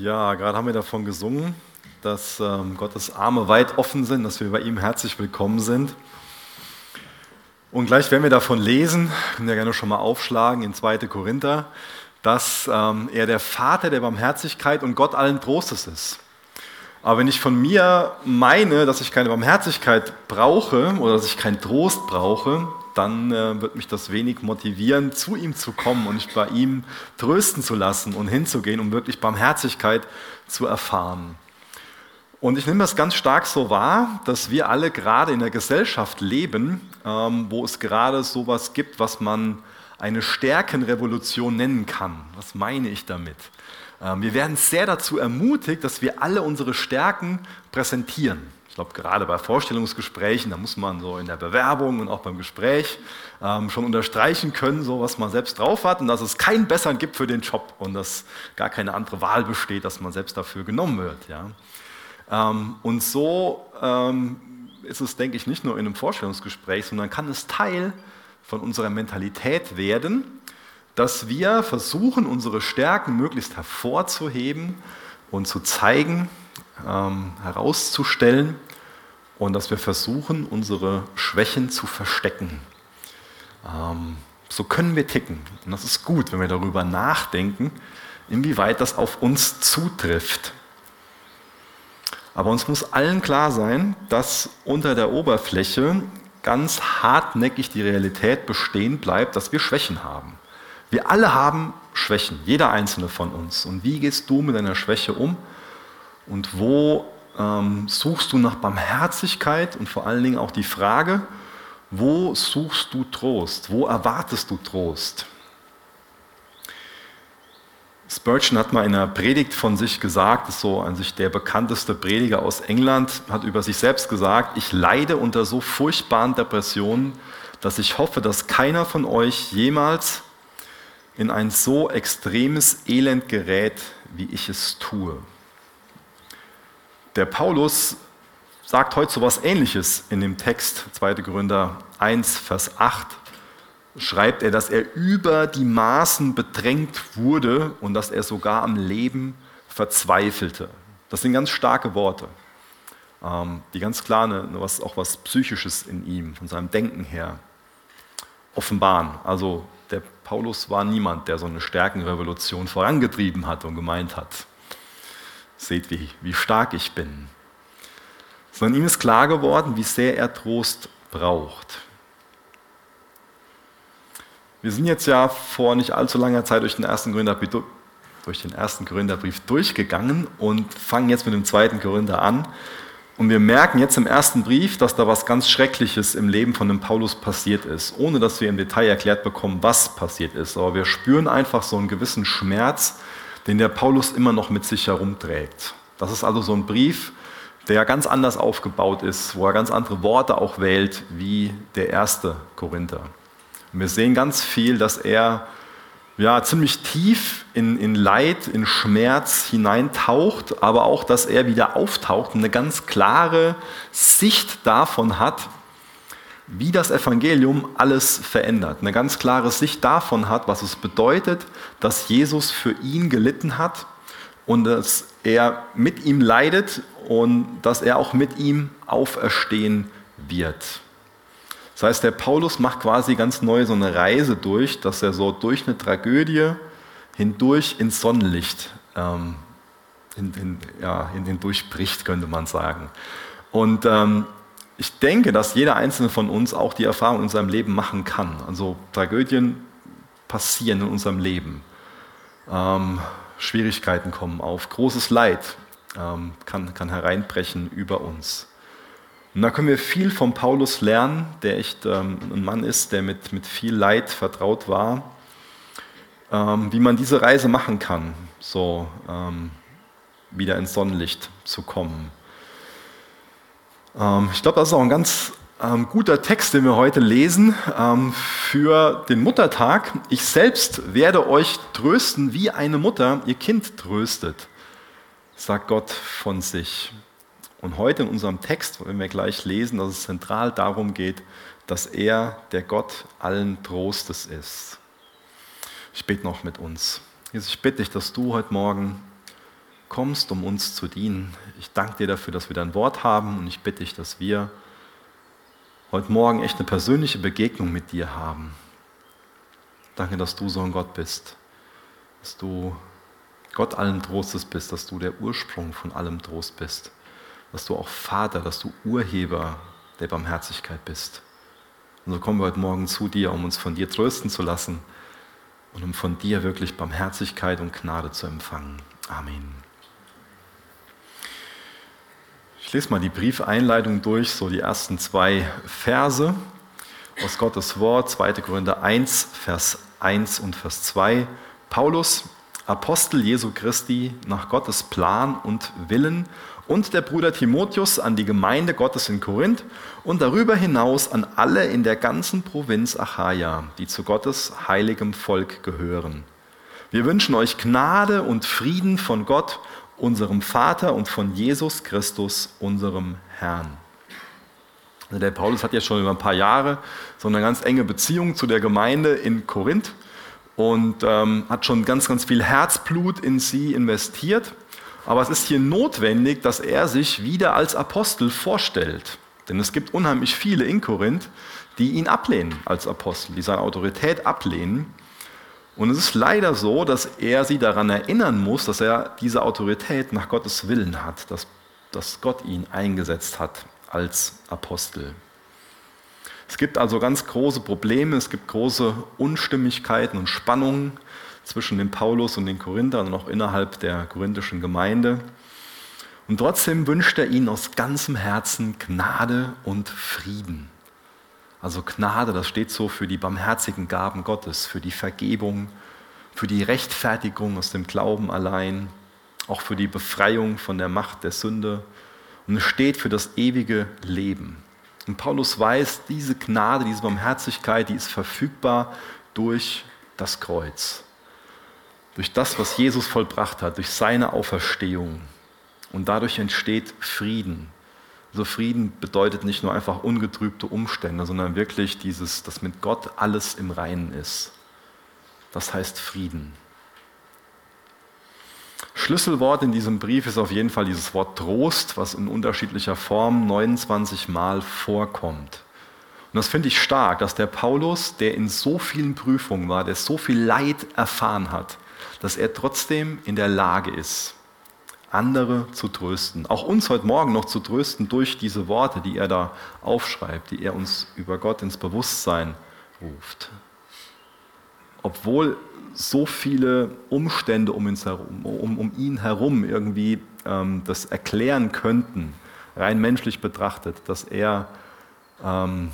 Ja, gerade haben wir davon gesungen, dass ähm, Gottes Arme weit offen sind, dass wir bei ihm herzlich willkommen sind. Und gleich werden wir davon lesen, können wir gerne schon mal aufschlagen in 2. Korinther, dass ähm, er der Vater der Barmherzigkeit und Gott allen Trostes ist. Aber wenn ich von mir meine, dass ich keine Barmherzigkeit brauche oder dass ich keinen Trost brauche, dann äh, wird mich das wenig motivieren, zu ihm zu kommen und mich bei ihm trösten zu lassen und hinzugehen, um wirklich Barmherzigkeit zu erfahren. Und ich nehme das ganz stark so wahr, dass wir alle gerade in der Gesellschaft leben, ähm, wo es gerade sowas gibt, was man eine Stärkenrevolution nennen kann. Was meine ich damit? Ähm, wir werden sehr dazu ermutigt, dass wir alle unsere Stärken präsentieren. Glaube, gerade bei Vorstellungsgesprächen, da muss man so in der Bewerbung und auch beim Gespräch ähm, schon unterstreichen können, so was man selbst drauf hat und dass es keinen besseren gibt für den Job und dass gar keine andere Wahl besteht, dass man selbst dafür genommen wird. Ja. Ähm, und so ähm, ist es, denke ich, nicht nur in einem Vorstellungsgespräch, sondern kann es Teil von unserer Mentalität werden, dass wir versuchen, unsere Stärken möglichst hervorzuheben und zu zeigen, ähm, herauszustellen und dass wir versuchen, unsere Schwächen zu verstecken. Ähm, so können wir ticken. Und das ist gut, wenn wir darüber nachdenken, inwieweit das auf uns zutrifft. Aber uns muss allen klar sein, dass unter der Oberfläche ganz hartnäckig die Realität bestehen bleibt, dass wir Schwächen haben. Wir alle haben Schwächen, jeder einzelne von uns. Und wie gehst du mit deiner Schwäche um? Und wo ähm, suchst du nach Barmherzigkeit und vor allen Dingen auch die Frage, wo suchst du Trost? Wo erwartest du Trost? Spurgeon hat mal in einer Predigt von sich gesagt, ist so an sich der bekannteste Prediger aus England, hat über sich selbst gesagt, ich leide unter so furchtbaren Depressionen, dass ich hoffe, dass keiner von euch jemals in ein so extremes Elend gerät, wie ich es tue. Der Paulus sagt heute so etwas Ähnliches in dem Text 2. Korinther 1, Vers 8. Schreibt er, dass er über die Maßen bedrängt wurde und dass er sogar am Leben verzweifelte. Das sind ganz starke Worte, ähm, die ganz klar auch was Psychisches in ihm, von seinem Denken her, offenbaren. Also der Paulus war niemand, der so eine Stärkenrevolution vorangetrieben hat und gemeint hat, seht, wie, wie stark ich bin. Sondern ihm ist klar geworden, wie sehr er Trost braucht. Wir sind jetzt ja vor nicht allzu langer Zeit durch den ersten Korintherbrief, durch den ersten Korintherbrief durchgegangen und fangen jetzt mit dem zweiten Korinther an. Und wir merken jetzt im ersten Brief, dass da was ganz Schreckliches im Leben von dem Paulus passiert ist, ohne dass wir im Detail erklärt bekommen, was passiert ist. Aber wir spüren einfach so einen gewissen Schmerz, den der Paulus immer noch mit sich herumträgt. Das ist also so ein Brief, der ganz anders aufgebaut ist, wo er ganz andere Worte auch wählt wie der erste Korinther. Und wir sehen ganz viel, dass er ja, ziemlich tief in, in Leid, in Schmerz hineintaucht, aber auch, dass er wieder auftaucht und eine ganz klare Sicht davon hat, wie das Evangelium alles verändert. Eine ganz klare Sicht davon hat, was es bedeutet, dass Jesus für ihn gelitten hat und dass er mit ihm leidet und dass er auch mit ihm auferstehen wird. Das heißt, der Paulus macht quasi ganz neu so eine Reise durch, dass er so durch eine Tragödie hindurch ins Sonnenlicht ähm, in, in, ja, hindurchbricht, könnte man sagen. Und ähm, ich denke, dass jeder einzelne von uns auch die Erfahrung in seinem Leben machen kann. Also Tragödien passieren in unserem Leben. Ähm, Schwierigkeiten kommen auf, großes Leid ähm, kann, kann hereinbrechen über uns. Und da können wir viel von Paulus lernen, der echt ähm, ein Mann ist, der mit, mit viel Leid vertraut war, ähm, wie man diese Reise machen kann, so ähm, wieder ins Sonnenlicht zu kommen. Ähm, ich glaube, das ist auch ein ganz ähm, guter Text, den wir heute lesen ähm, für den Muttertag. Ich selbst werde euch trösten, wie eine Mutter ihr Kind tröstet, sagt Gott von sich. Und heute in unserem Text, wenn wir gleich lesen, dass es zentral darum geht, dass er der Gott allen Trostes ist. Ich bete noch mit uns. Jesus, ich bitte dich, dass du heute Morgen kommst, um uns zu dienen. Ich danke dir dafür, dass wir dein Wort haben und ich bitte dich, dass wir heute Morgen echt eine persönliche Begegnung mit dir haben. Danke, dass du so ein Gott bist, dass du Gott allen Trostes bist, dass du der Ursprung von allem Trost bist, dass du auch Vater, dass du Urheber der Barmherzigkeit bist. Und so kommen wir heute Morgen zu dir, um uns von dir trösten zu lassen und um von dir wirklich Barmherzigkeit und Gnade zu empfangen. Amen. Ich lese mal die Briefeinleitung durch, so die ersten zwei Verse aus Gottes Wort, 2. Korinther 1, Vers 1 und Vers 2. Paulus, Apostel Jesu Christi, nach Gottes Plan und Willen und der Bruder Timotheus an die Gemeinde Gottes in Korinth und darüber hinaus an alle in der ganzen Provinz Achaia, die zu Gottes heiligem Volk gehören. Wir wünschen euch Gnade und Frieden von Gott, unserem Vater und von Jesus Christus, unserem Herrn. Also der Paulus hat ja schon über ein paar Jahre so eine ganz enge Beziehung zu der Gemeinde in Korinth und ähm, hat schon ganz, ganz viel Herzblut in sie investiert. Aber es ist hier notwendig, dass er sich wieder als Apostel vorstellt. Denn es gibt unheimlich viele in Korinth, die ihn ablehnen als Apostel, die seine Autorität ablehnen. Und es ist leider so, dass er sie daran erinnern muss, dass er diese Autorität nach Gottes Willen hat, dass, dass Gott ihn eingesetzt hat als Apostel. Es gibt also ganz große Probleme, es gibt große Unstimmigkeiten und Spannungen zwischen dem Paulus und den Korinthern und auch innerhalb der korinthischen Gemeinde. Und trotzdem wünscht er ihnen aus ganzem Herzen Gnade und Frieden. Also Gnade, das steht so für die barmherzigen Gaben Gottes, für die Vergebung, für die Rechtfertigung aus dem Glauben allein, auch für die Befreiung von der Macht der Sünde. Und es steht für das ewige Leben. Und Paulus weiß, diese Gnade, diese Barmherzigkeit, die ist verfügbar durch das Kreuz. Durch das, was Jesus vollbracht hat, durch seine Auferstehung. Und dadurch entsteht Frieden. So Frieden bedeutet nicht nur einfach ungetrübte Umstände, sondern wirklich dieses, dass mit Gott alles im Reinen ist. Das heißt Frieden. Schlüsselwort in diesem Brief ist auf jeden Fall dieses Wort Trost, was in unterschiedlicher Form 29 Mal vorkommt. Und das finde ich stark, dass der Paulus, der in so vielen Prüfungen war, der so viel Leid erfahren hat, dass er trotzdem in der Lage ist, andere zu trösten. Auch uns heute Morgen noch zu trösten durch diese Worte, die er da aufschreibt, die er uns über Gott ins Bewusstsein ruft. Obwohl so viele Umstände um, herum, um, um ihn herum irgendwie ähm, das erklären könnten, rein menschlich betrachtet, dass er ähm,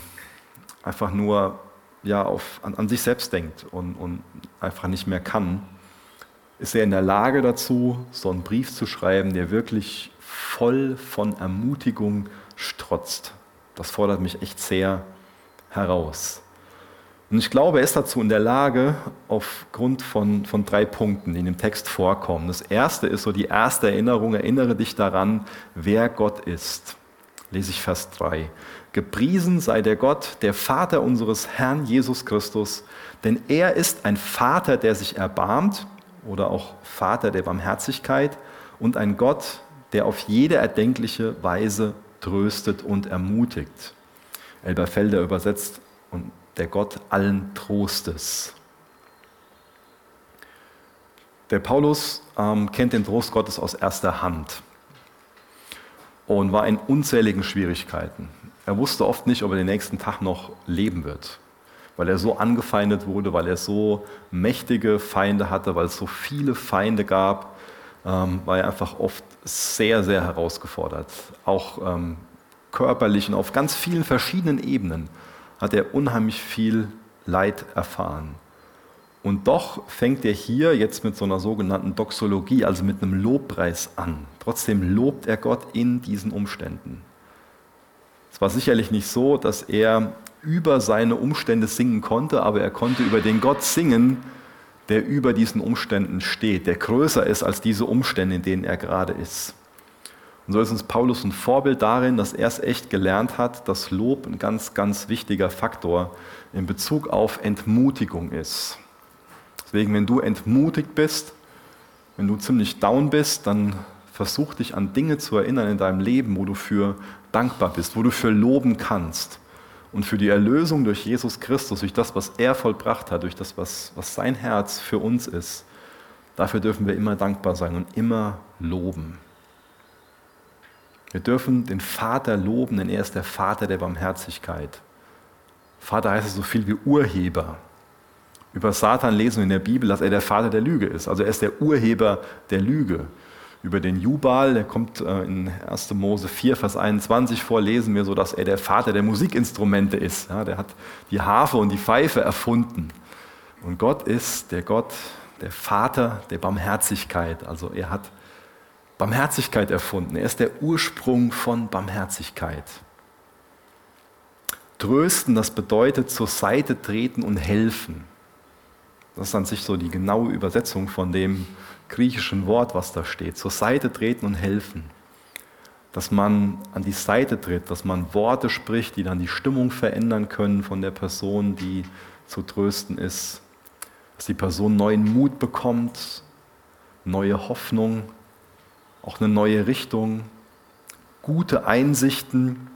einfach nur ja, auf, an, an sich selbst denkt und, und einfach nicht mehr kann ist er in der Lage dazu, so einen Brief zu schreiben, der wirklich voll von Ermutigung strotzt. Das fordert mich echt sehr heraus. Und ich glaube, er ist dazu in der Lage, aufgrund von, von drei Punkten, die in dem Text vorkommen. Das erste ist so die erste Erinnerung, erinnere dich daran, wer Gott ist. Lese ich Vers 3. Gepriesen sei der Gott, der Vater unseres Herrn Jesus Christus, denn er ist ein Vater, der sich erbarmt oder auch Vater der Barmherzigkeit und ein Gott, der auf jede erdenkliche Weise tröstet und ermutigt. Elberfelder übersetzt und der Gott allen Trostes. Der Paulus ähm, kennt den Trost Gottes aus erster Hand und war in unzähligen Schwierigkeiten. Er wusste oft nicht, ob er den nächsten Tag noch leben wird weil er so angefeindet wurde, weil er so mächtige Feinde hatte, weil es so viele Feinde gab, ähm, war er einfach oft sehr, sehr herausgefordert. Auch ähm, körperlich und auf ganz vielen verschiedenen Ebenen hat er unheimlich viel Leid erfahren. Und doch fängt er hier jetzt mit so einer sogenannten Doxologie, also mit einem Lobpreis an. Trotzdem lobt er Gott in diesen Umständen. Es war sicherlich nicht so, dass er über seine Umstände singen konnte, aber er konnte über den Gott singen, der über diesen Umständen steht, der größer ist als diese Umstände, in denen er gerade ist. Und so ist uns Paulus ein Vorbild darin, dass er es echt gelernt hat, dass Lob ein ganz, ganz wichtiger Faktor in Bezug auf Entmutigung ist. Deswegen, wenn du entmutigt bist, wenn du ziemlich down bist, dann versuch dich an Dinge zu erinnern in deinem Leben, wo du für dankbar bist, wo du für loben kannst. Und für die Erlösung durch Jesus Christus, durch das, was er vollbracht hat, durch das, was, was sein Herz für uns ist, dafür dürfen wir immer dankbar sein und immer loben. Wir dürfen den Vater loben, denn er ist der Vater der Barmherzigkeit. Vater heißt es so viel wie Urheber. Über Satan lesen wir in der Bibel, dass er der Vater der Lüge ist. Also er ist der Urheber der Lüge. Über den Jubal, der kommt äh, in 1. Mose 4, Vers 21 vor, lesen wir so, dass er der Vater der Musikinstrumente ist. Ja, der hat die Harfe und die Pfeife erfunden. Und Gott ist der Gott, der Vater der Barmherzigkeit. Also er hat Barmherzigkeit erfunden. Er ist der Ursprung von Barmherzigkeit. Trösten, das bedeutet zur Seite treten und helfen. Das ist an sich so die genaue Übersetzung von dem griechischen Wort, was da steht. Zur Seite treten und helfen. Dass man an die Seite tritt, dass man Worte spricht, die dann die Stimmung verändern können von der Person, die zu trösten ist. Dass die Person neuen Mut bekommt, neue Hoffnung, auch eine neue Richtung, gute Einsichten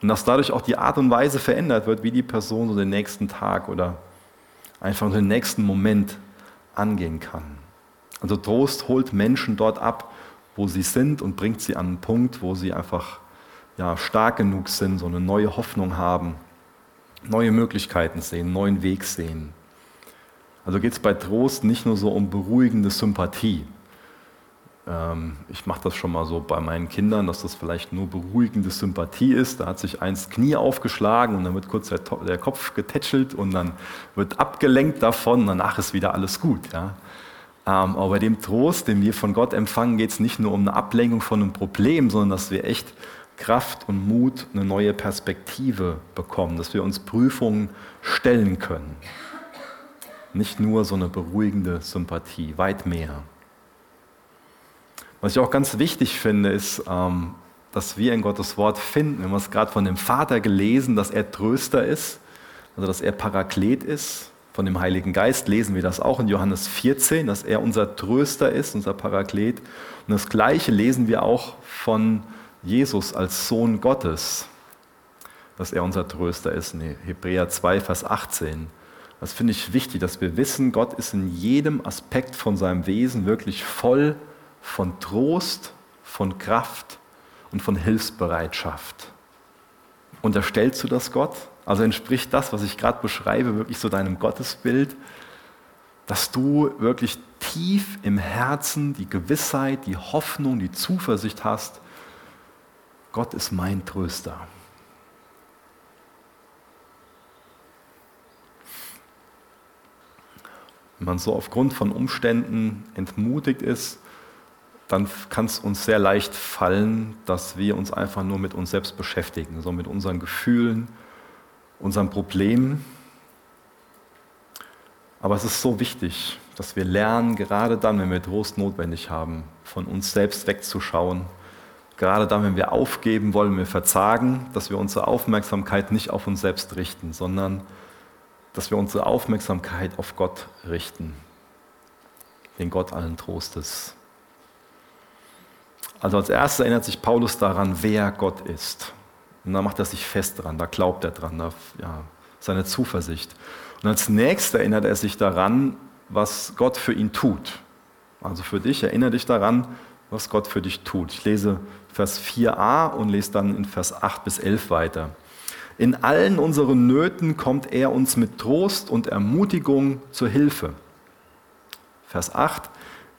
und dass dadurch auch die Art und Weise verändert wird, wie die Person so den nächsten Tag oder einfach den nächsten Moment angehen kann. Also Trost holt Menschen dort ab, wo sie sind und bringt sie an einen Punkt, wo sie einfach ja, stark genug sind, so eine neue Hoffnung haben, neue Möglichkeiten sehen, neuen Weg sehen. Also geht es bei Trost nicht nur so um beruhigende Sympathie, ähm, ich mache das schon mal so bei meinen Kindern, dass das vielleicht nur beruhigende Sympathie ist. Da hat sich eins Knie aufgeschlagen und dann wird kurz der, der Kopf getätschelt und dann wird abgelenkt davon. Danach ist wieder alles gut. Ja? Ähm, aber bei dem Trost, den wir von Gott empfangen, geht es nicht nur um eine Ablenkung von einem Problem, sondern dass wir echt Kraft und Mut, eine neue Perspektive bekommen, dass wir uns Prüfungen stellen können. Nicht nur so eine beruhigende Sympathie, weit mehr. Was ich auch ganz wichtig finde, ist, ähm, dass wir in Gottes Wort finden, wir haben es gerade von dem Vater gelesen, dass er Tröster ist, also dass er Paraklet ist. Von dem Heiligen Geist lesen wir das auch in Johannes 14, dass er unser Tröster ist, unser Paraklet. Und das Gleiche lesen wir auch von Jesus als Sohn Gottes, dass er unser Tröster ist. In Hebräer 2, Vers 18. Das finde ich wichtig, dass wir wissen, Gott ist in jedem Aspekt von seinem Wesen wirklich voll von Trost, von Kraft und von Hilfsbereitschaft. Unterstellst du das Gott? Also entspricht das, was ich gerade beschreibe, wirklich so deinem Gottesbild, dass du wirklich tief im Herzen die Gewissheit, die Hoffnung, die Zuversicht hast, Gott ist mein Tröster. Wenn man so aufgrund von Umständen entmutigt ist, dann kann es uns sehr leicht fallen, dass wir uns einfach nur mit uns selbst beschäftigen, so mit unseren Gefühlen, unseren Problemen. Aber es ist so wichtig, dass wir lernen, gerade dann, wenn wir Trost notwendig haben, von uns selbst wegzuschauen. Gerade dann, wenn wir aufgeben wollen, wir verzagen, dass wir unsere Aufmerksamkeit nicht auf uns selbst richten, sondern dass wir unsere Aufmerksamkeit auf Gott richten, den Gott allen Trostes. Also als erstes erinnert sich Paulus daran, wer Gott ist. Und da macht er sich fest dran, da glaubt er dran, da, ja, seine Zuversicht. Und als nächstes erinnert er sich daran, was Gott für ihn tut. Also für dich, erinnere dich daran, was Gott für dich tut. Ich lese Vers 4a und lese dann in Vers 8 bis 11 weiter. In allen unseren Nöten kommt er uns mit Trost und Ermutigung zur Hilfe. Vers 8.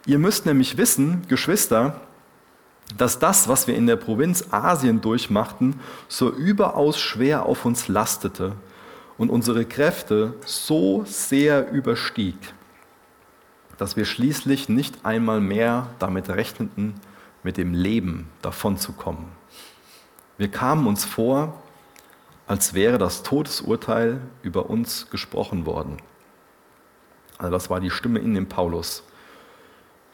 Ihr müsst nämlich wissen, Geschwister, dass das, was wir in der Provinz Asien durchmachten, so überaus schwer auf uns lastete und unsere Kräfte so sehr überstieg, dass wir schließlich nicht einmal mehr damit rechneten, mit dem Leben davonzukommen. Wir kamen uns vor, als wäre das Todesurteil über uns gesprochen worden. Also das war die Stimme in dem Paulus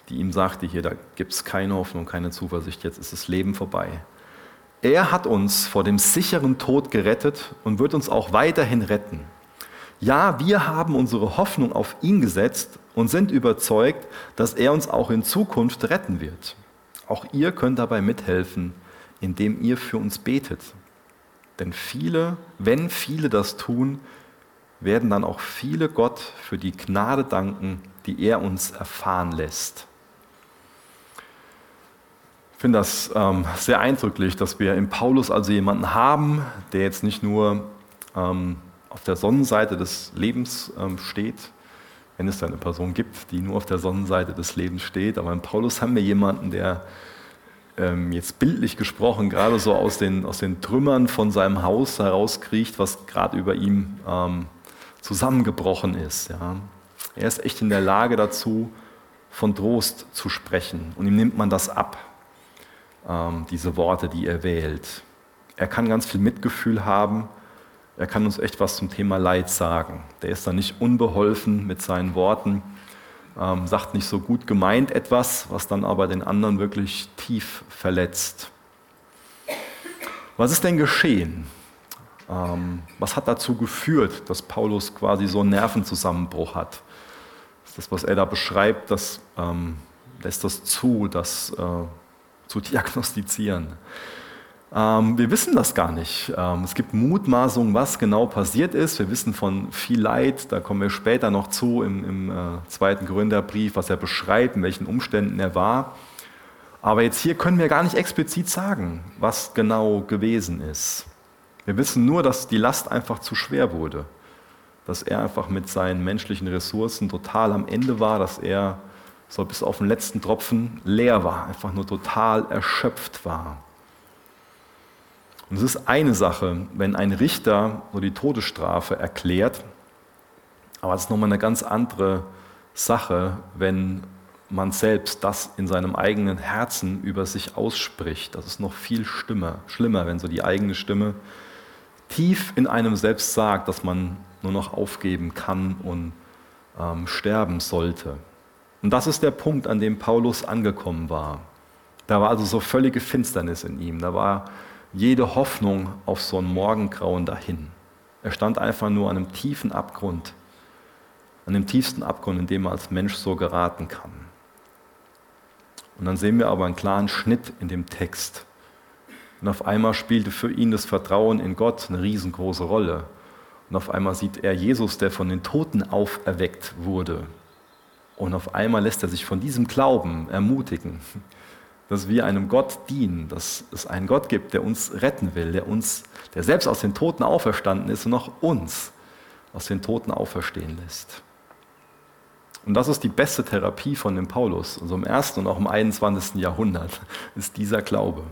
die ihm sagte, hier, da gibt es keine Hoffnung, keine Zuversicht, jetzt ist das Leben vorbei. Er hat uns vor dem sicheren Tod gerettet und wird uns auch weiterhin retten. Ja, wir haben unsere Hoffnung auf ihn gesetzt und sind überzeugt, dass er uns auch in Zukunft retten wird. Auch ihr könnt dabei mithelfen, indem ihr für uns betet. Denn viele, wenn viele das tun, werden dann auch viele Gott für die Gnade danken, die er uns erfahren lässt. Ich finde das ähm, sehr eindrücklich, dass wir in Paulus also jemanden haben, der jetzt nicht nur ähm, auf der Sonnenseite des Lebens ähm, steht, wenn es da eine Person gibt, die nur auf der Sonnenseite des Lebens steht, aber in Paulus haben wir jemanden, der ähm, jetzt bildlich gesprochen gerade so aus den, aus den Trümmern von seinem Haus herauskriecht, was gerade über ihm ähm, zusammengebrochen ist. Ja. Er ist echt in der Lage dazu, von Trost zu sprechen. Und ihm nimmt man das ab, ähm, diese Worte, die er wählt. Er kann ganz viel Mitgefühl haben. Er kann uns echt was zum Thema Leid sagen. Der ist da nicht unbeholfen mit seinen Worten, ähm, sagt nicht so gut gemeint etwas, was dann aber den anderen wirklich tief verletzt. Was ist denn geschehen? Ähm, was hat dazu geführt, dass Paulus quasi so einen Nervenzusammenbruch hat? Das, was er da beschreibt, das ähm, lässt das zu, das äh, zu diagnostizieren. Ähm, wir wissen das gar nicht. Ähm, es gibt Mutmaßungen, was genau passiert ist. Wir wissen von viel Leid, da kommen wir später noch zu im, im äh, zweiten Gründerbrief, was er beschreibt, in welchen Umständen er war. Aber jetzt hier können wir gar nicht explizit sagen, was genau gewesen ist. Wir wissen nur, dass die Last einfach zu schwer wurde, dass er einfach mit seinen menschlichen Ressourcen total am Ende war, dass er so bis auf den letzten Tropfen leer war, einfach nur total erschöpft war. Und es ist eine Sache, wenn ein Richter so die Todesstrafe erklärt, aber es ist nochmal eine ganz andere Sache, wenn man selbst das in seinem eigenen Herzen über sich ausspricht. Das ist noch viel schlimmer, schlimmer wenn so die eigene Stimme tief in einem selbst sagt, dass man nur noch aufgeben kann und ähm, sterben sollte. Und das ist der Punkt, an dem Paulus angekommen war. Da war also so völlige Finsternis in ihm. Da war jede Hoffnung auf so ein Morgengrauen dahin. Er stand einfach nur an einem tiefen Abgrund, an dem tiefsten Abgrund, in dem man als Mensch so geraten kann. Und dann sehen wir aber einen klaren Schnitt in dem Text. Und auf einmal spielte für ihn das Vertrauen in Gott eine riesengroße Rolle. Und auf einmal sieht er Jesus, der von den Toten auferweckt wurde. Und auf einmal lässt er sich von diesem Glauben ermutigen, dass wir einem Gott dienen, dass es einen Gott gibt, der uns retten will, der uns, der selbst aus den Toten auferstanden ist und auch uns aus den Toten auferstehen lässt. Und das ist die beste Therapie von dem Paulus, also im ersten und auch im 21. Jahrhundert, ist dieser Glaube.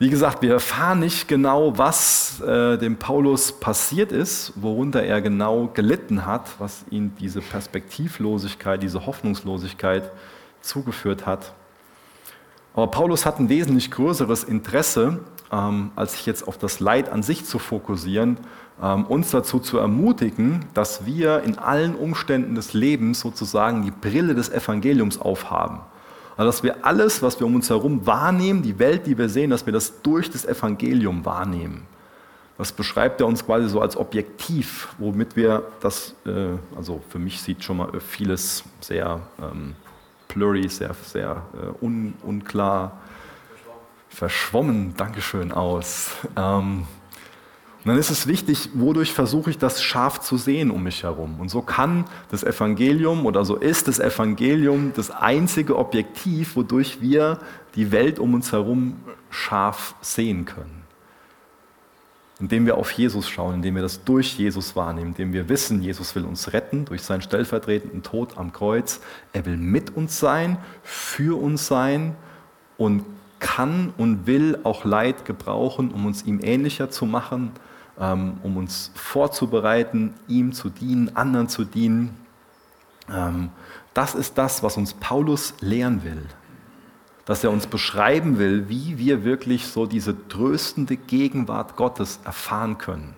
Wie gesagt, wir erfahren nicht genau, was äh, dem Paulus passiert ist, worunter er genau gelitten hat, was ihn diese Perspektivlosigkeit, diese Hoffnungslosigkeit zugeführt hat. Aber Paulus hat ein wesentlich größeres Interesse, ähm, als sich jetzt auf das Leid an sich zu fokussieren, ähm, uns dazu zu ermutigen, dass wir in allen Umständen des Lebens sozusagen die Brille des Evangeliums aufhaben. Also dass wir alles, was wir um uns herum wahrnehmen, die Welt, die wir sehen, dass wir das durch das Evangelium wahrnehmen. Das beschreibt er uns quasi so als Objektiv, womit wir das, äh, also für mich sieht schon mal vieles sehr ähm, blurry, sehr, sehr äh, un, unklar, verschwommen, Dankeschön, aus. Ähm, und dann ist es wichtig, wodurch versuche ich das scharf zu sehen um mich herum. Und so kann das Evangelium oder so ist das Evangelium das einzige Objektiv, wodurch wir die Welt um uns herum scharf sehen können. Indem wir auf Jesus schauen, indem wir das durch Jesus wahrnehmen, indem wir wissen, Jesus will uns retten durch seinen stellvertretenden Tod am Kreuz. Er will mit uns sein, für uns sein und kann und will auch Leid gebrauchen, um uns ihm ähnlicher zu machen ähm, um uns vorzubereiten, ihm zu dienen, anderen zu dienen. Ähm, das ist das, was uns Paulus lehren will. Dass er uns beschreiben will, wie wir wirklich so diese tröstende Gegenwart Gottes erfahren können.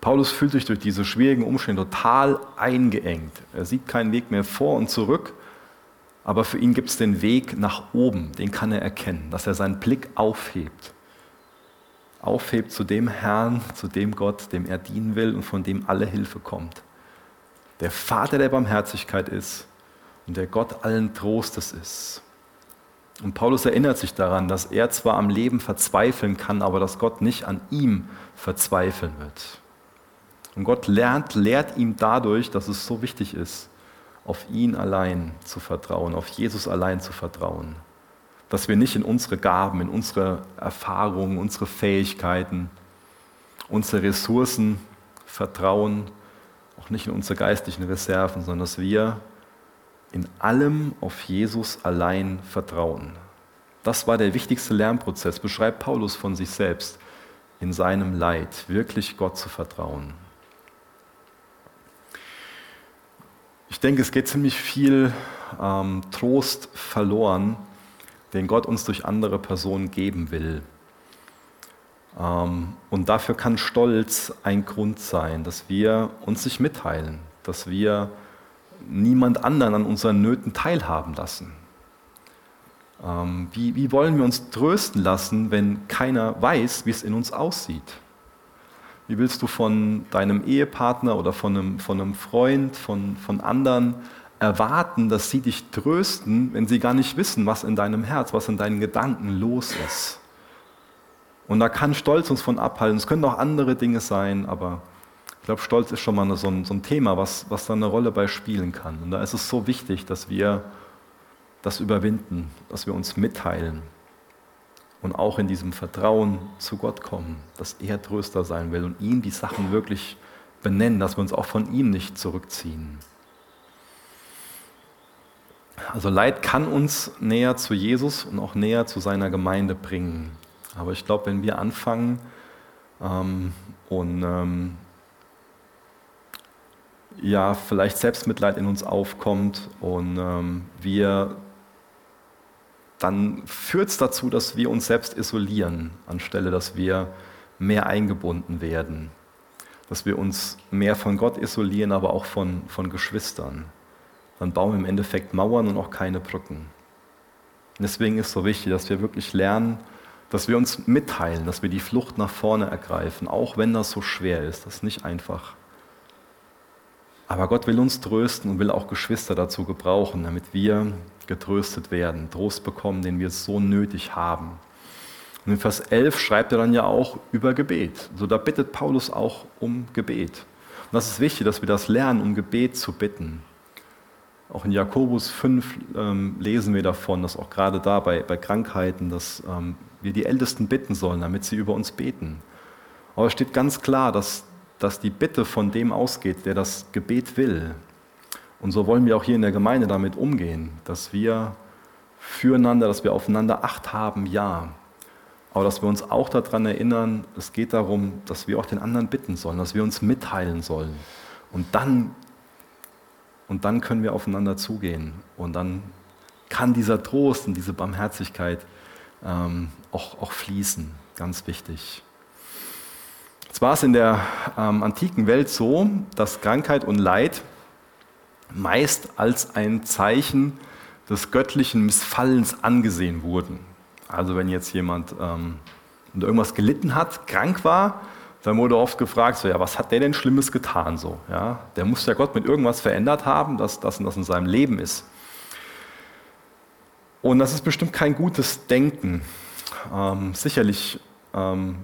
Paulus fühlt sich durch diese schwierigen Umstände total eingeengt. Er sieht keinen Weg mehr vor und zurück, aber für ihn gibt es den Weg nach oben, den kann er erkennen, dass er seinen Blick aufhebt aufhebt zu dem Herrn, zu dem Gott, dem er dienen will und von dem alle Hilfe kommt. Der Vater der Barmherzigkeit ist und der Gott allen Trostes ist. Und Paulus erinnert sich daran, dass er zwar am Leben verzweifeln kann, aber dass Gott nicht an ihm verzweifeln wird. Und Gott lernt, lehrt ihm dadurch, dass es so wichtig ist, auf ihn allein zu vertrauen, auf Jesus allein zu vertrauen. Dass wir nicht in unsere Gaben, in unsere Erfahrungen, unsere Fähigkeiten, unsere Ressourcen vertrauen, auch nicht in unsere geistlichen Reserven, sondern dass wir in allem auf Jesus allein vertrauen. Das war der wichtigste Lernprozess, beschreibt Paulus von sich selbst in seinem Leid, wirklich Gott zu vertrauen. Ich denke, es geht ziemlich viel ähm, Trost verloren, den Gott uns durch andere Personen geben will. Ähm, und dafür kann Stolz ein Grund sein, dass wir uns nicht mitteilen, dass wir niemand anderen an unseren Nöten teilhaben lassen. Ähm, wie, wie wollen wir uns trösten lassen, wenn keiner weiß, wie es in uns aussieht? Wie willst du von deinem Ehepartner oder von einem, von einem Freund, von, von anderen erwarten, dass sie dich trösten, wenn sie gar nicht wissen, was in deinem Herz, was in deinen Gedanken los ist? Und da kann Stolz uns von abhalten. Es können auch andere Dinge sein, aber glaube, Stolz ist schon mal so ein, so ein Thema, was, was da eine Rolle bei spielen kann. Und da ist es so wichtig, dass wir das überwinden, dass wir uns mitteilen und auch in diesem Vertrauen zu Gott kommen, dass er Tröster sein will und ihm die Sachen wirklich benennen, dass wir uns auch von ihm nicht zurückziehen. Also Leid kann uns näher zu Jesus und auch näher zu seiner Gemeinde bringen. Aber ich glaube, wenn wir anfangen ähm, und ähm, ja vielleicht Selbstmitleid in uns aufkommt und ähm, wir dann führt es dazu, dass wir uns selbst isolieren, anstelle dass wir mehr eingebunden werden, dass wir uns mehr von Gott isolieren, aber auch von, von Geschwistern. Dann bauen wir im Endeffekt Mauern und auch keine Brücken. Deswegen ist es so wichtig, dass wir wirklich lernen, dass wir uns mitteilen, dass wir die Flucht nach vorne ergreifen, auch wenn das so schwer ist. Das ist nicht einfach. Aber Gott will uns trösten und will auch Geschwister dazu gebrauchen, damit wir getröstet werden, Trost bekommen, den wir so nötig haben. Und in Vers 11 schreibt er dann ja auch über Gebet. So da bittet Paulus auch um Gebet. Und das ist wichtig, dass wir das lernen, um Gebet zu bitten. Auch in Jakobus 5 ähm, lesen wir davon, dass auch gerade da bei, bei Krankheiten, dass ähm, wir die Ältesten bitten sollen, damit sie über uns beten. Aber es steht ganz klar, dass dass die Bitte von dem ausgeht, der das Gebet will. Und so wollen wir auch hier in der Gemeinde damit umgehen, dass wir füreinander, dass wir aufeinander Acht haben, ja. Aber dass wir uns auch daran erinnern, es geht darum, dass wir auch den anderen bitten sollen, dass wir uns mitteilen sollen. Und dann, und dann können wir aufeinander zugehen. Und dann kann dieser Trost und diese Barmherzigkeit ähm, auch, auch fließen. Ganz wichtig. Es war es in der ähm, antiken Welt so, dass Krankheit und Leid meist als ein Zeichen des göttlichen Missfallens angesehen wurden. Also wenn jetzt jemand ähm, irgendwas gelitten hat, krank war, dann wurde oft gefragt, so, ja, was hat der denn Schlimmes getan? So, ja? Der muss ja Gott mit irgendwas verändert haben, dass das und das in seinem Leben ist. Und das ist bestimmt kein gutes Denken. Ähm, sicherlich ähm,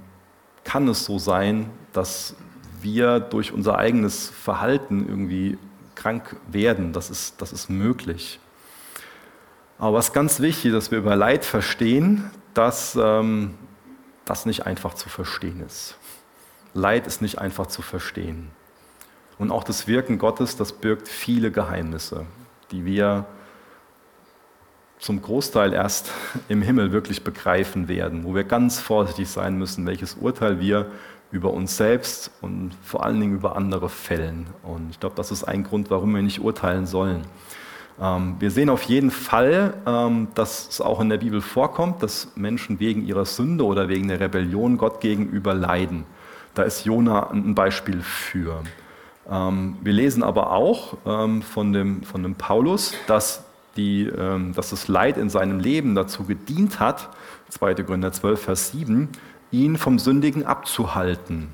kann es so sein, dass wir durch unser eigenes Verhalten irgendwie krank werden. Das ist, das ist möglich. Aber was ganz wichtig ist, dass wir über Leid verstehen, dass ähm, das nicht einfach zu verstehen ist. Leid ist nicht einfach zu verstehen. Und auch das Wirken Gottes, das birgt viele Geheimnisse, die wir zum Großteil erst im Himmel wirklich begreifen werden, wo wir ganz vorsichtig sein müssen, welches Urteil wir über uns selbst und vor allen Dingen über andere fällen. Und ich glaube, das ist ein Grund, warum wir nicht urteilen sollen. Ähm, wir sehen auf jeden Fall, ähm, dass es auch in der Bibel vorkommt, dass Menschen wegen ihrer Sünde oder wegen der Rebellion Gott gegenüber leiden. Da ist Jona ein Beispiel für. Ähm, wir lesen aber auch von dem, von dem Paulus, dass die, ähm, dass das Leid in seinem Leben dazu gedient hat, 2. Gründer 12, Vers 7, ihn vom Sündigen abzuhalten.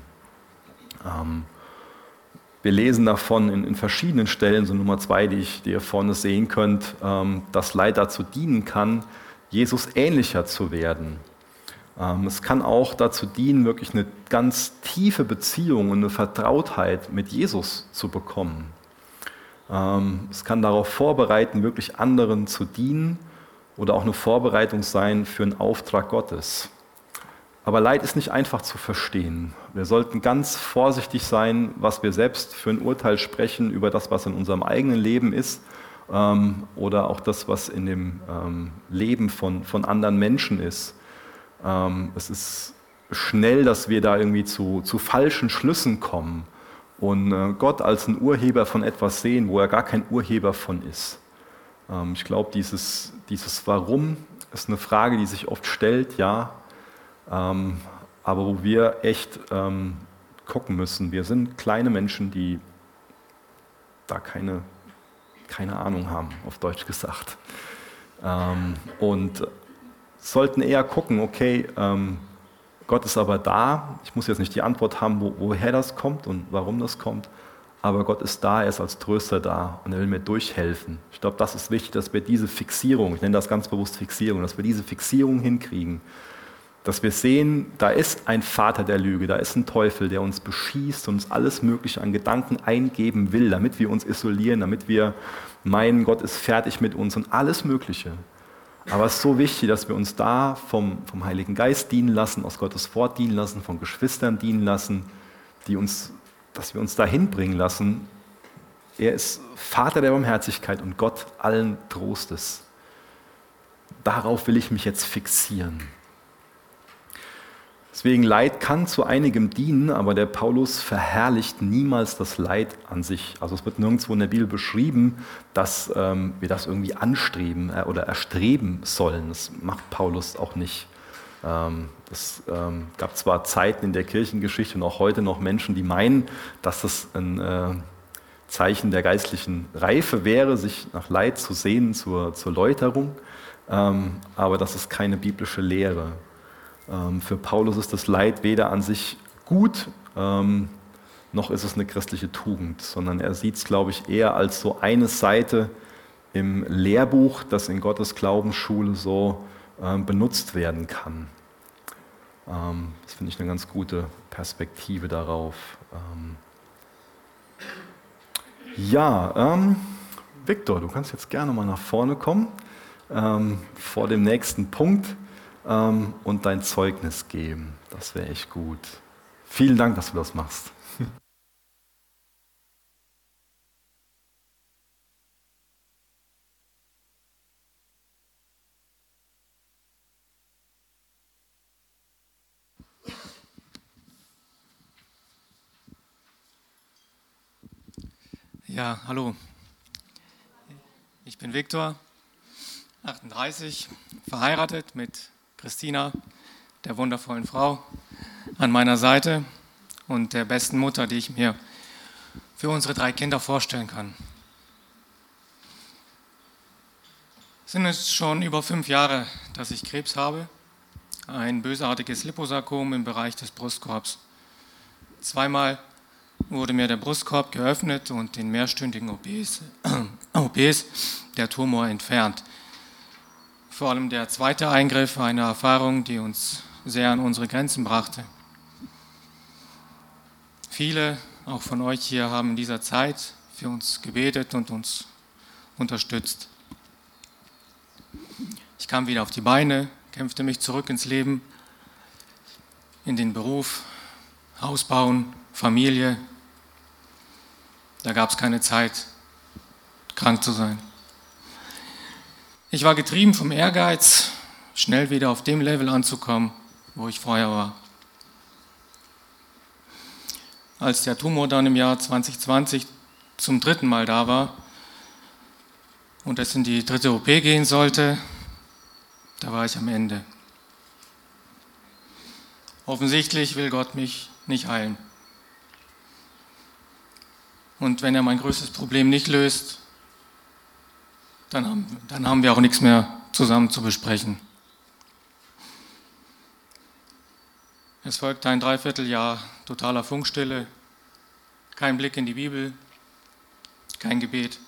Ähm, wir lesen davon in, in, verschiedenen Stellen, so Nummer zwei, die, ich, die ihr vorne sehen könnt, ähm, dass Leid dazu dienen kann, Jesus ähnlicher zu werden. Ähm, es kann auch dazu dienen, wirklich eine ganz tiefe Beziehung und eine Vertrautheit mit Jesus zu bekommen. Ähm, es kann darauf vorbereiten, wirklich anderen zu dienen oder auch eine Vorbereitung sein für einen Auftrag Gottes. Aber Leid ist nicht einfach zu verstehen. Wir sollten ganz vorsichtig sein, was wir selbst für ein Urteil sprechen über das, was in unserem eigenen Leben ist ähm, oder auch das, was in dem Leben von, von anderen Menschen ist. Ähm, es ist schnell, dass wir da irgendwie zu, zu falschen Schlüssen kommen und äh, Gott als ein Urheber von etwas sehen, wo er gar kein Urheber von ist. Ähm, ich glaube, dieses, dieses Warum ist eine Frage, die sich oft stellt, ja, ähm, aber wo wir echt ähm, gucken müssen. Wir sind kleine Menschen, die da keine, keine Ahnung haben, auf Deutsch gesagt. Ähm, und sollten eher gucken, okay, ähm, Gott ist aber da. Ich muss jetzt nicht die Antwort haben, wo, woher das kommt und warum das kommt. Aber Gott ist da, er ist als Tröster da und er will mir durchhelfen. Ich glaube, das ist wichtig, dass wir diese Fixierung, ich nenne das ganz bewusst Fixierung, dass wir diese Fixierung hinkriegen dass wir sehen, da ist ein Vater der Lüge, da ist ein Teufel, der uns beschießt und uns alles Mögliche an Gedanken eingeben will, damit wir uns isolieren, damit wir meinen, Gott ist fertig mit uns und alles Mögliche. Aber es ist so wichtig, dass wir uns da vom, vom Heiligen Geist dienen lassen, aus Gottes Wort dienen lassen, von Geschwistern dienen lassen, die uns, dass wir uns dahin bringen lassen. Er ist Vater der Barmherzigkeit und Gott allen Trostes. Darauf will ich mich jetzt fixieren. Deswegen Leid kann zu einigem dienen, aber der Paulus verherrlicht niemals das Leid an sich. Also es wird nirgendwo in der Bibel beschrieben, dass ähm, wir das irgendwie anstreben äh, oder erstreben sollen. Das macht Paulus auch nicht. Ähm, es ähm, gab zwar Zeiten in der Kirchengeschichte und auch heute noch Menschen, die meinen, dass das ein äh, Zeichen der geistlichen Reife wäre, sich nach Leid zu sehen zur, zur Läuterung, ähm, aber das ist keine biblische Lehre. Ähm, für Paulus ist das Leid weder an sich gut, ähm, noch ist es eine christliche Tugend, sondern er sieht es, glaube ich, eher als so eine Seite im Lehrbuch, das in Gottes Glaubensschule so ähm, benutzt werden kann. das finde ich eine ganz gute Perspektive darauf. ja, ähm, Viktor, du kannst jetzt gerne mal nach vorne kommen ähm, vor dem nächsten Punkt ähm, und dein Zeugnis geben. Das wäre echt gut. Vielen Dank, dass du das machst. Ja, hallo. Ich bin Viktor, 38, verheiratet mit Christina, der wundervollen Frau an meiner Seite und der besten Mutter, die ich mir für unsere drei Kinder vorstellen kann. Es sind es schon über fünf Jahre, dass ich Krebs habe, ein bösartiges Liposarkom im Bereich des Brustkorbs. Zweimal wurde mir der Brustkorb geöffnet und in mehrstündigen OPs, OPs der Tumor entfernt. Vor allem der zweite Eingriff eine Erfahrung, die uns sehr an unsere Grenzen brachte. Viele, auch von euch hier, haben in dieser Zeit für uns gebetet und uns unterstützt. Ich kam wieder auf die Beine, kämpfte mich zurück ins Leben, in den Beruf, Haus bauen, Familie. Da gab es keine Zeit, krank zu sein. Ich war getrieben vom Ehrgeiz, schnell wieder auf dem Level anzukommen, wo ich vorher war. Als der Tumor dann im Jahr 2020 zum dritten Mal da war und es in die dritte OP gehen sollte, da war ich am Ende. Offensichtlich will Gott mich nicht heilen. Und wenn er mein größtes Problem nicht löst, dann haben, dann haben wir auch nichts mehr zusammen zu besprechen. Es folgte ein Dreivierteljahr totaler Funkstille, kein Blick in die Bibel, kein Gebet.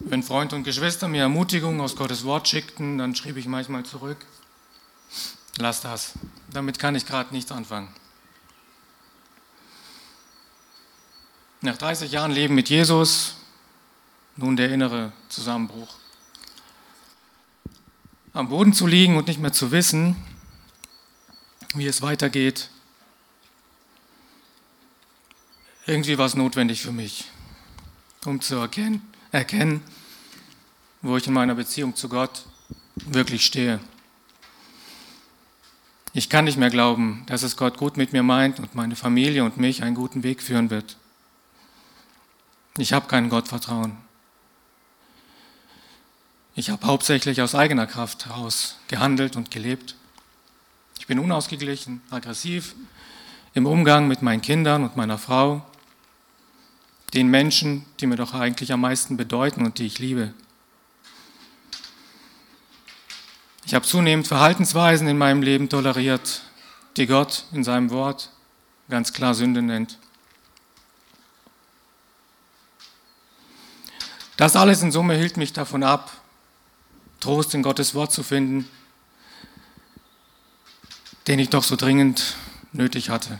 Wenn Freund und Geschwister mir Ermutigung aus Gottes Wort schickten, dann schrieb ich manchmal zurück, lass das, damit kann ich gerade nichts anfangen. Nach 30 Jahren Leben mit Jesus, nun der innere Zusammenbruch. Am Boden zu liegen und nicht mehr zu wissen, wie es weitergeht, irgendwie war es notwendig für mich, um zu erkennen, erkennen, wo ich in meiner Beziehung zu Gott wirklich stehe. Ich kann nicht mehr glauben, dass es Gott gut mit mir meint und meine Familie und mich einen guten Weg führen wird. Ich habe kein Gottvertrauen. Ich habe hauptsächlich aus eigener Kraft heraus gehandelt und gelebt. Ich bin unausgeglichen, aggressiv im Umgang mit meinen Kindern und meiner Frau den Menschen, die mir doch eigentlich am meisten bedeuten und die ich liebe. Ich habe zunehmend Verhaltensweisen in meinem Leben toleriert, die Gott in seinem Wort ganz klar Sünde nennt. Das alles in Summe hielt mich davon ab, Trost in Gottes Wort zu finden, den ich doch so dringend nötig hatte.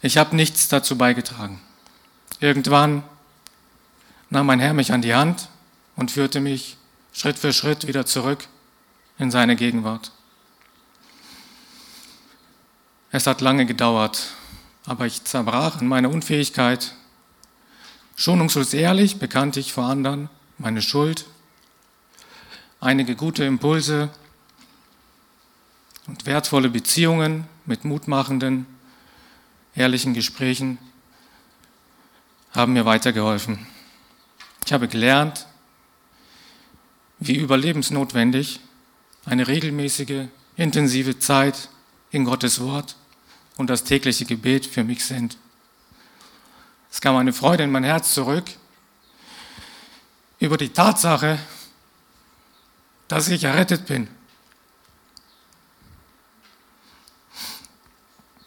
Ich habe nichts dazu beigetragen. Irgendwann nahm mein Herr mich an die Hand und führte mich Schritt für Schritt wieder zurück in seine Gegenwart. Es hat lange gedauert, aber ich zerbrach in meiner Unfähigkeit. Schonungslos ehrlich bekannte ich vor anderen meine Schuld, einige gute Impulse und wertvolle Beziehungen mit mutmachenden ehrlichen Gesprächen haben mir weitergeholfen. Ich habe gelernt, wie überlebensnotwendig eine regelmäßige, intensive Zeit in Gottes Wort und das tägliche Gebet für mich sind. Es kam eine Freude in mein Herz zurück über die Tatsache, dass ich errettet bin.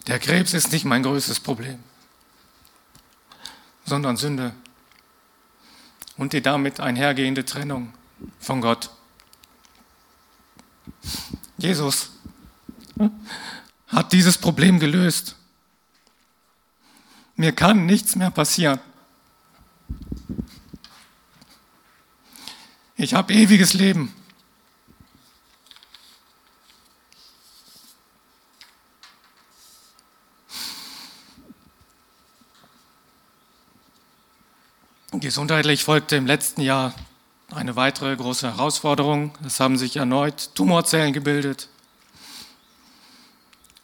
Der Krebs ist nicht mein größtes Problem, sondern Sünde und die damit einhergehende Trennung von Gott. Jesus hat dieses Problem gelöst. Mir kann nichts mehr passieren. Ich habe ewiges Leben. Gesundheitlich folgte im letzten Jahr eine weitere große Herausforderung. Es haben sich erneut Tumorzellen gebildet.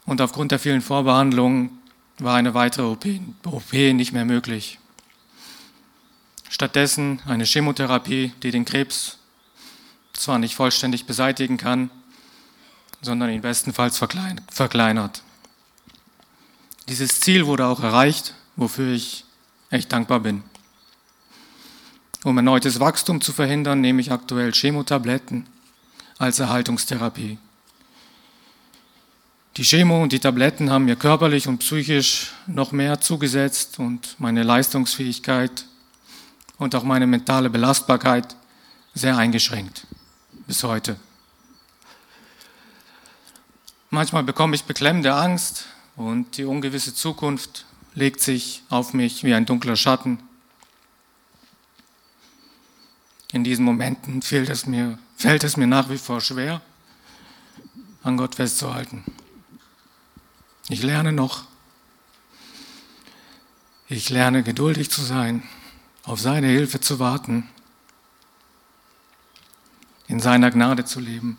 Und aufgrund der vielen Vorbehandlungen war eine weitere OP, OP nicht mehr möglich. Stattdessen eine Chemotherapie, die den Krebs zwar nicht vollständig beseitigen kann, sondern ihn bestenfalls verkleinert. Dieses Ziel wurde auch erreicht, wofür ich echt dankbar bin. Um erneutes Wachstum zu verhindern, nehme ich aktuell Chemotabletten als Erhaltungstherapie. Die Chemo und die Tabletten haben mir körperlich und psychisch noch mehr zugesetzt und meine Leistungsfähigkeit und auch meine mentale Belastbarkeit sehr eingeschränkt bis heute. Manchmal bekomme ich beklemmende Angst und die ungewisse Zukunft legt sich auf mich wie ein dunkler Schatten. In diesen Momenten fällt es mir, fällt es mir nach wie vor schwer, an Gott festzuhalten. Ich lerne noch. Ich lerne geduldig zu sein, auf seine Hilfe zu warten, in seiner Gnade zu leben,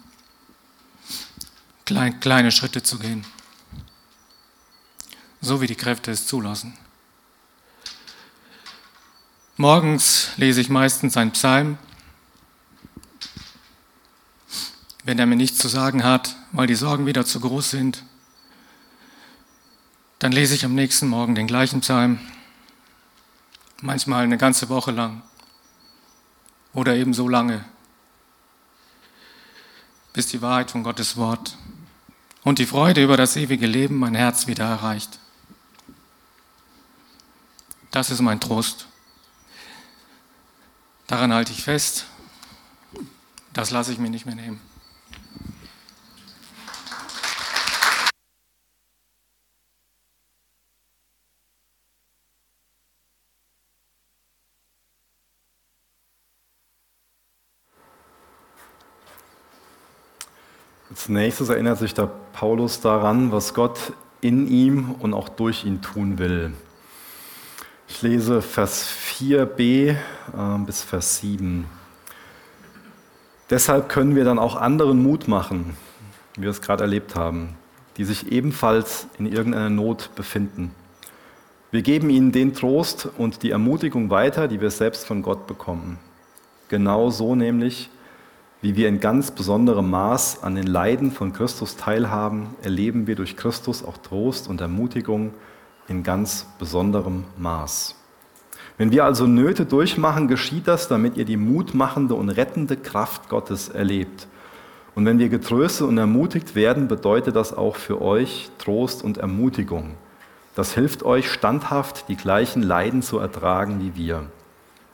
klein, kleine Schritte zu gehen, so wie die Kräfte es zulassen. Morgens lese ich meistens einen Psalm, wenn er mir nichts zu sagen hat, weil die Sorgen wieder zu groß sind. Dann lese ich am nächsten Morgen den gleichen Psalm, manchmal eine ganze Woche lang oder eben so lange, bis die Wahrheit von Gottes Wort und die Freude über das ewige Leben mein Herz wieder erreicht. Das ist mein Trost. Daran halte ich fest. Das lasse ich mir nicht mehr nehmen. Als nächstes erinnert sich der Paulus daran, was Gott in ihm und auch durch ihn tun will. Ich lese Vers 4b äh, bis Vers 7. Deshalb können wir dann auch anderen Mut machen, wie wir es gerade erlebt haben, die sich ebenfalls in irgendeiner Not befinden. Wir geben ihnen den Trost und die Ermutigung weiter, die wir selbst von Gott bekommen. Genau so nämlich, wie wir in ganz besonderem Maß an den Leiden von Christus teilhaben, erleben wir durch Christus auch Trost und Ermutigung in ganz besonderem Maß. Wenn wir also Nöte durchmachen, geschieht das, damit ihr die mutmachende und rettende Kraft Gottes erlebt. Und wenn wir getröstet und ermutigt werden, bedeutet das auch für euch Trost und Ermutigung. Das hilft euch standhaft, die gleichen Leiden zu ertragen wie wir.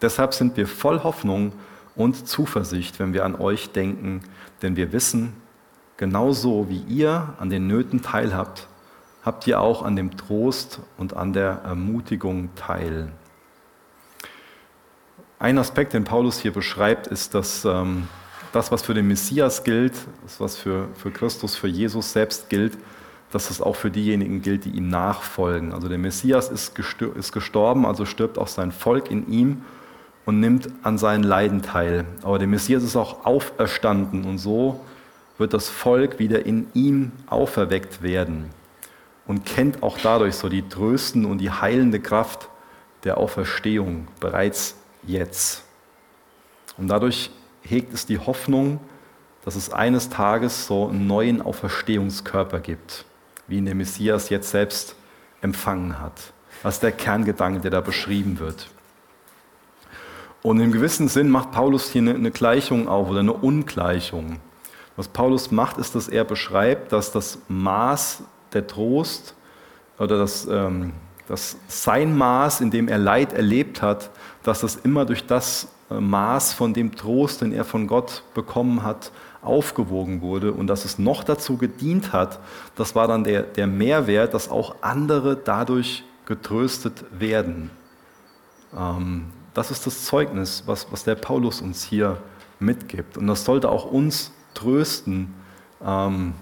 Deshalb sind wir voll Hoffnung und Zuversicht, wenn wir an euch denken, denn wir wissen, genauso wie ihr an den Nöten teilhabt, habt ihr auch an dem Trost und an der Ermutigung teil. Ein Aspekt, den Paulus hier beschreibt, ist, dass ähm, das, was für den Messias gilt, das, was für, für Christus, für Jesus selbst gilt, dass es auch für diejenigen gilt, die ihm nachfolgen. Also der Messias ist, ist gestorben, also stirbt auch sein Volk in ihm und nimmt an seinen Leiden teil. Aber der Messias ist auch auferstanden und so wird das Volk wieder in ihm auferweckt werden und kennt auch dadurch so die tröstende und die heilende Kraft der Auferstehung bereits jetzt. Und dadurch hegt es die Hoffnung, dass es eines Tages so einen neuen Auferstehungskörper gibt, wie ihn der Messias jetzt selbst empfangen hat. Ist der Kerngedanke, der da beschrieben wird. Und im gewissen Sinn macht Paulus hier eine, Gleichung auf oder eine Ungleichung. Was Paulus macht, ist, dass er beschreibt, dass das Maß der Trost oder das, ähm, das sein Maß, in dem er Leid erlebt hat, dass das immer durch das äh, Maß von dem Trost, den er von Gott bekommen hat, aufgewogen wurde und dass es noch dazu gedient hat, das war dann der, der Mehrwert, dass auch andere dadurch getröstet werden. Ähm, das ist das Zeugnis, was, was der Paulus uns hier mitgibt. Und das sollte auch uns trösten, ähm,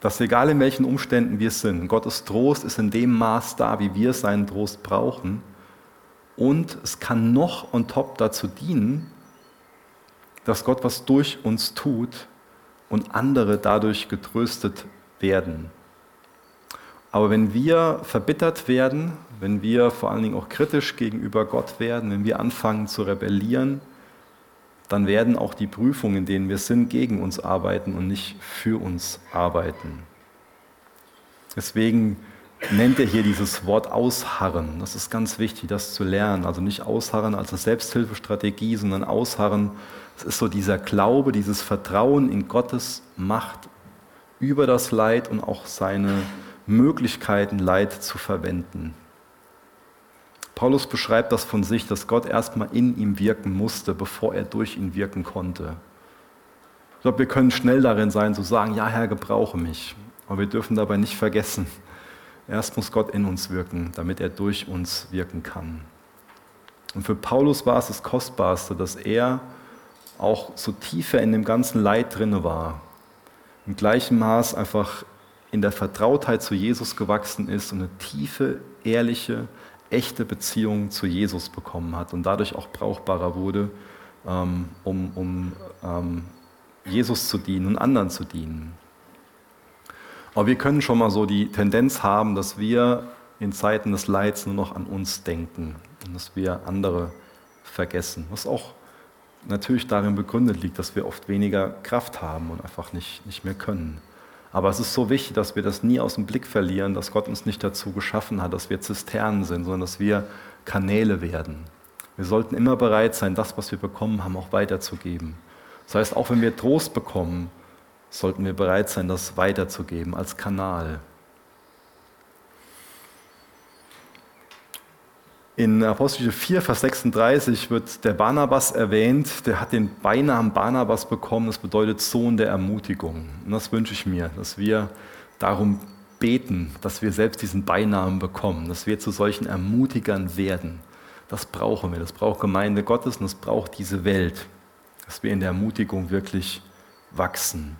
dass egal in welchen Umständen wir sind, Gottes Trost ist in dem Maß da, wie wir seinen Trost brauchen. Und es kann noch on top dazu dienen, dass Gott was durch uns tut und andere dadurch getröstet werden. Aber wenn wir verbittert werden, wenn wir vor allen Dingen auch kritisch gegenüber Gott werden, wenn wir anfangen zu rebellieren, dann werden auch die Prüfungen, in denen wir sind, gegen uns arbeiten und nicht für uns arbeiten. Deswegen nennt er hier dieses Wort Ausharren. Das ist ganz wichtig, das zu lernen. Also nicht Ausharren als Selbsthilfestrategie, sondern Ausharren, das ist so dieser Glaube, dieses Vertrauen in Gottes Macht über das Leid und auch seine Möglichkeiten, Leid zu verwenden. Paulus beschreibt das von sich, dass Gott erstmal in ihm wirken musste, bevor er durch ihn wirken konnte. Ich glaube, wir können schnell darin sein, zu sagen, ja Herr, gebrauche mich. Aber wir dürfen dabei nicht vergessen, erst muss Gott in uns wirken, damit er durch uns wirken kann. Und für Paulus war es das Kostbarste, dass er auch so tiefer in dem ganzen Leid drinne war. Im gleichen Maß einfach in der Vertrautheit zu Jesus gewachsen ist und eine tiefe, ehrliche, echte Beziehung zu Jesus bekommen hat und dadurch auch brauchbarer wurde, ähm, um, um ähm, Jesus zu dienen und anderen zu dienen. Aber wir können schon mal so die Tendenz haben, dass wir in Zeiten des Leids nur noch an uns denken und dass wir andere vergessen, was auch natürlich darin begründet liegt, dass wir oft weniger Kraft haben und einfach nicht, nicht mehr können. Aber es ist so wichtig, dass wir das nie aus dem Blick verlieren, dass Gott uns nicht dazu geschaffen hat, dass wir Zisternen sind, sondern dass wir Kanäle werden. Wir sollten immer bereit sein, das, was wir bekommen haben, auch weiterzugeben. Das heißt, auch wenn wir Trost bekommen, sollten wir bereit sein, das weiterzugeben als Kanal. In Apostel 4, Vers 36 wird der Barnabas erwähnt, der hat den Beinamen Barnabas bekommen, das bedeutet Sohn der Ermutigung. Und das wünsche ich mir, dass wir darum beten, dass wir selbst diesen Beinamen bekommen, dass wir zu solchen Ermutigern werden. Das brauchen wir, das braucht Gemeinde Gottes und das braucht diese Welt, dass wir in der Ermutigung wirklich wachsen.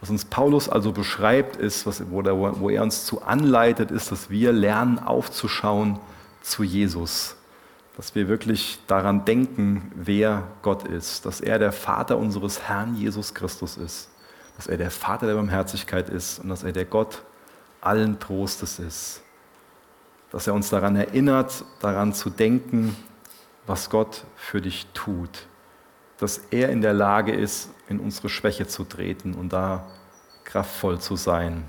Was uns Paulus also beschreibt, ist, was, wo, wo er uns zu anleitet, ist, dass wir lernen aufzuschauen, zu Jesus, dass wir wirklich daran denken, wer Gott ist, dass er der Vater unseres Herrn Jesus Christus ist, dass er der Vater der Barmherzigkeit ist und dass er der Gott allen Trostes ist, dass er uns daran erinnert, daran zu denken, was Gott für dich tut, dass er in der Lage ist, in unsere Schwäche zu treten und da kraftvoll zu sein,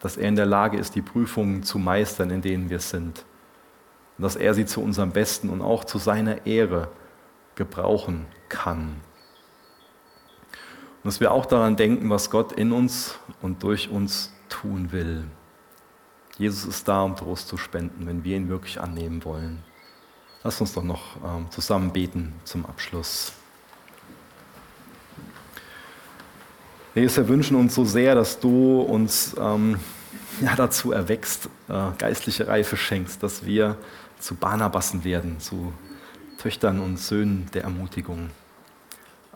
dass er in der Lage ist, die Prüfungen zu meistern, in denen wir sind und dass er sie zu unserem Besten und auch zu seiner Ehre gebrauchen kann. Und dass wir auch daran denken, was Gott in uns und durch uns tun will. Jesus ist da, um Trost zu spenden, wenn wir ihn wirklich annehmen wollen. Lass uns doch noch ähm, zusammen beten zum Abschluss. Jesus, wir wünschen uns so sehr, dass du uns ähm, ja, dazu erwächst, äh, geistliche Reife schenkst, dass wir zu Barnabassen werden, zu Töchtern und Söhnen der Ermutigung.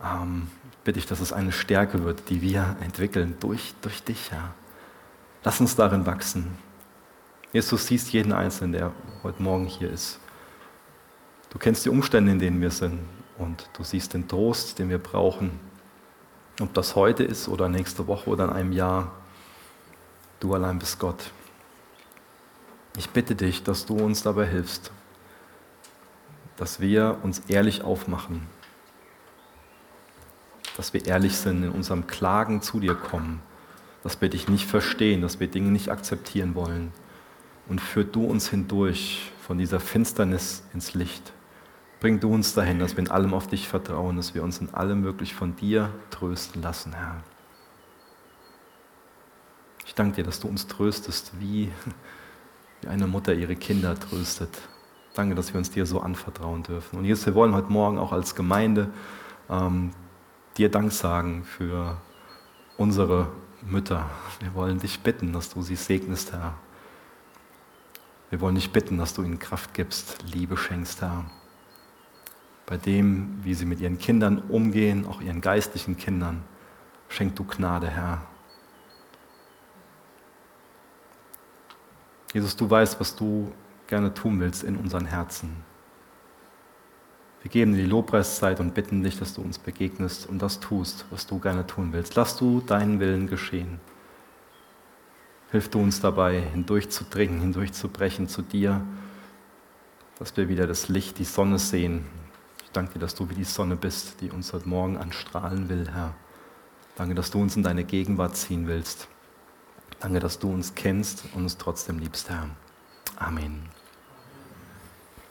Ähm, bitte ich, dass es eine Stärke wird, die wir entwickeln durch, durch dich, Herr. Lass uns darin wachsen. Jesus, siehst jeden Einzelnen, der heute Morgen hier ist. Du kennst die Umstände, in denen wir sind und du siehst den Trost, den wir brauchen. Ob das heute ist oder nächste Woche oder in einem Jahr, du allein bist Gott. Ich bitte dich, dass du uns dabei hilfst, dass wir uns ehrlich aufmachen, dass wir ehrlich sind, in unserem Klagen zu dir kommen, dass wir dich nicht verstehen, dass wir Dinge nicht akzeptieren wollen. Und führ du uns hindurch von dieser Finsternis ins Licht. Bring du uns dahin, dass wir in allem auf dich vertrauen, dass wir uns in allem wirklich von dir trösten lassen, Herr. Ich danke dir, dass du uns tröstest, wie wie eine Mutter ihre Kinder tröstet. Danke, dass wir uns dir so anvertrauen dürfen. Und Jesus, wir wollen heute Morgen auch als Gemeinde ähm, dir Dank sagen für unsere Mütter. Wir wollen dich bitten, dass du sie segnest, Herr. Wir wollen dich bitten, dass du ihnen Kraft gibst, Liebe schenkst, Herr. Bei dem, wie sie mit ihren Kindern umgehen, auch ihren geistlichen Kindern, schenk du Gnade, Herr. Jesus, du weißt, was du gerne tun willst in unseren Herzen. Wir geben dir die Lobpreiszeit und bitten dich, dass du uns begegnest und das tust, was du gerne tun willst. Lass du deinen Willen geschehen. Hilf du uns dabei, hindurchzudringen, hindurchzubrechen zu dir, dass wir wieder das Licht, die Sonne sehen. Ich danke dir, dass du wie die Sonne bist, die uns heute Morgen anstrahlen will, Herr. Danke, dass du uns in deine Gegenwart ziehen willst. Danke, dass du uns kennst und uns trotzdem liebst, Herr. Amen.